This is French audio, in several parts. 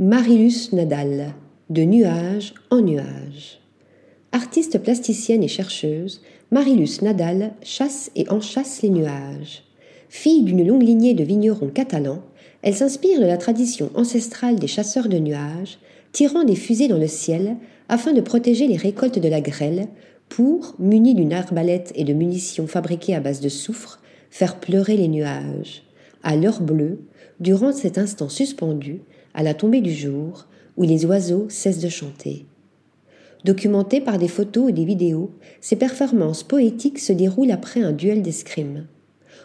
Marilus Nadal, de nuage en nuage. Artiste plasticienne et chercheuse, Marilus Nadal chasse et enchasse les nuages. Fille d'une longue lignée de vignerons catalans, elle s'inspire de la tradition ancestrale des chasseurs de nuages, tirant des fusées dans le ciel afin de protéger les récoltes de la grêle, pour, munis d'une arbalète et de munitions fabriquées à base de soufre, faire pleurer les nuages, à l'heure bleue, durant cet instant suspendu, à la tombée du jour, où les oiseaux cessent de chanter. Documentées par des photos et des vidéos, ces performances poétiques se déroulent après un duel d'escrime.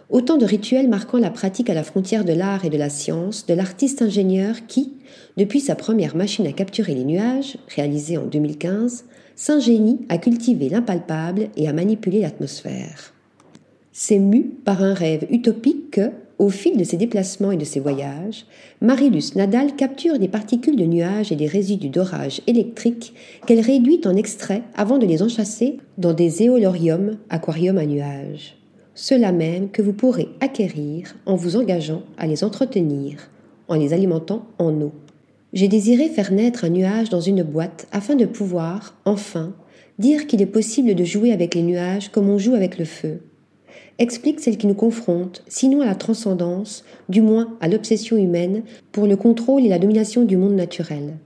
Autant de rituels marquant la pratique à la frontière de l'art et de la science de l'artiste ingénieur qui, depuis sa première machine à capturer les nuages, réalisée en 2015, s'ingénie à cultiver l'impalpable et à manipuler l'atmosphère. C'est mu par un rêve utopique que, au fil de ses déplacements et de ses voyages, Marilus Nadal capture des particules de nuages et des résidus d'orage électrique qu'elle réduit en extraits avant de les enchasser dans des éoloriums, aquariums à nuages ceux-là même que vous pourrez acquérir en vous engageant à les entretenir, en les alimentant en eau. J'ai désiré faire naître un nuage dans une boîte afin de pouvoir, enfin, dire qu'il est possible de jouer avec les nuages comme on joue avec le feu. Explique celle qui nous confronte, sinon à la transcendance, du moins à l'obsession humaine pour le contrôle et la domination du monde naturel.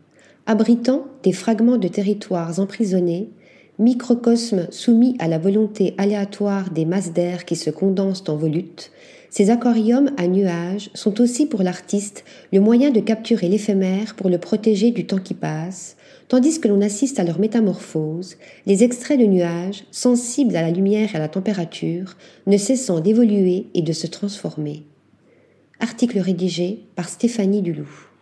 Abritant des fragments de territoires emprisonnés, Microcosme soumis à la volonté aléatoire des masses d'air qui se condensent en volutes, ces aquariums à nuages sont aussi pour l'artiste le moyen de capturer l'éphémère pour le protéger du temps qui passe, tandis que l'on assiste à leur métamorphose, les extraits de nuages, sensibles à la lumière et à la température, ne cessant d'évoluer et de se transformer. Article rédigé par Stéphanie Duloup.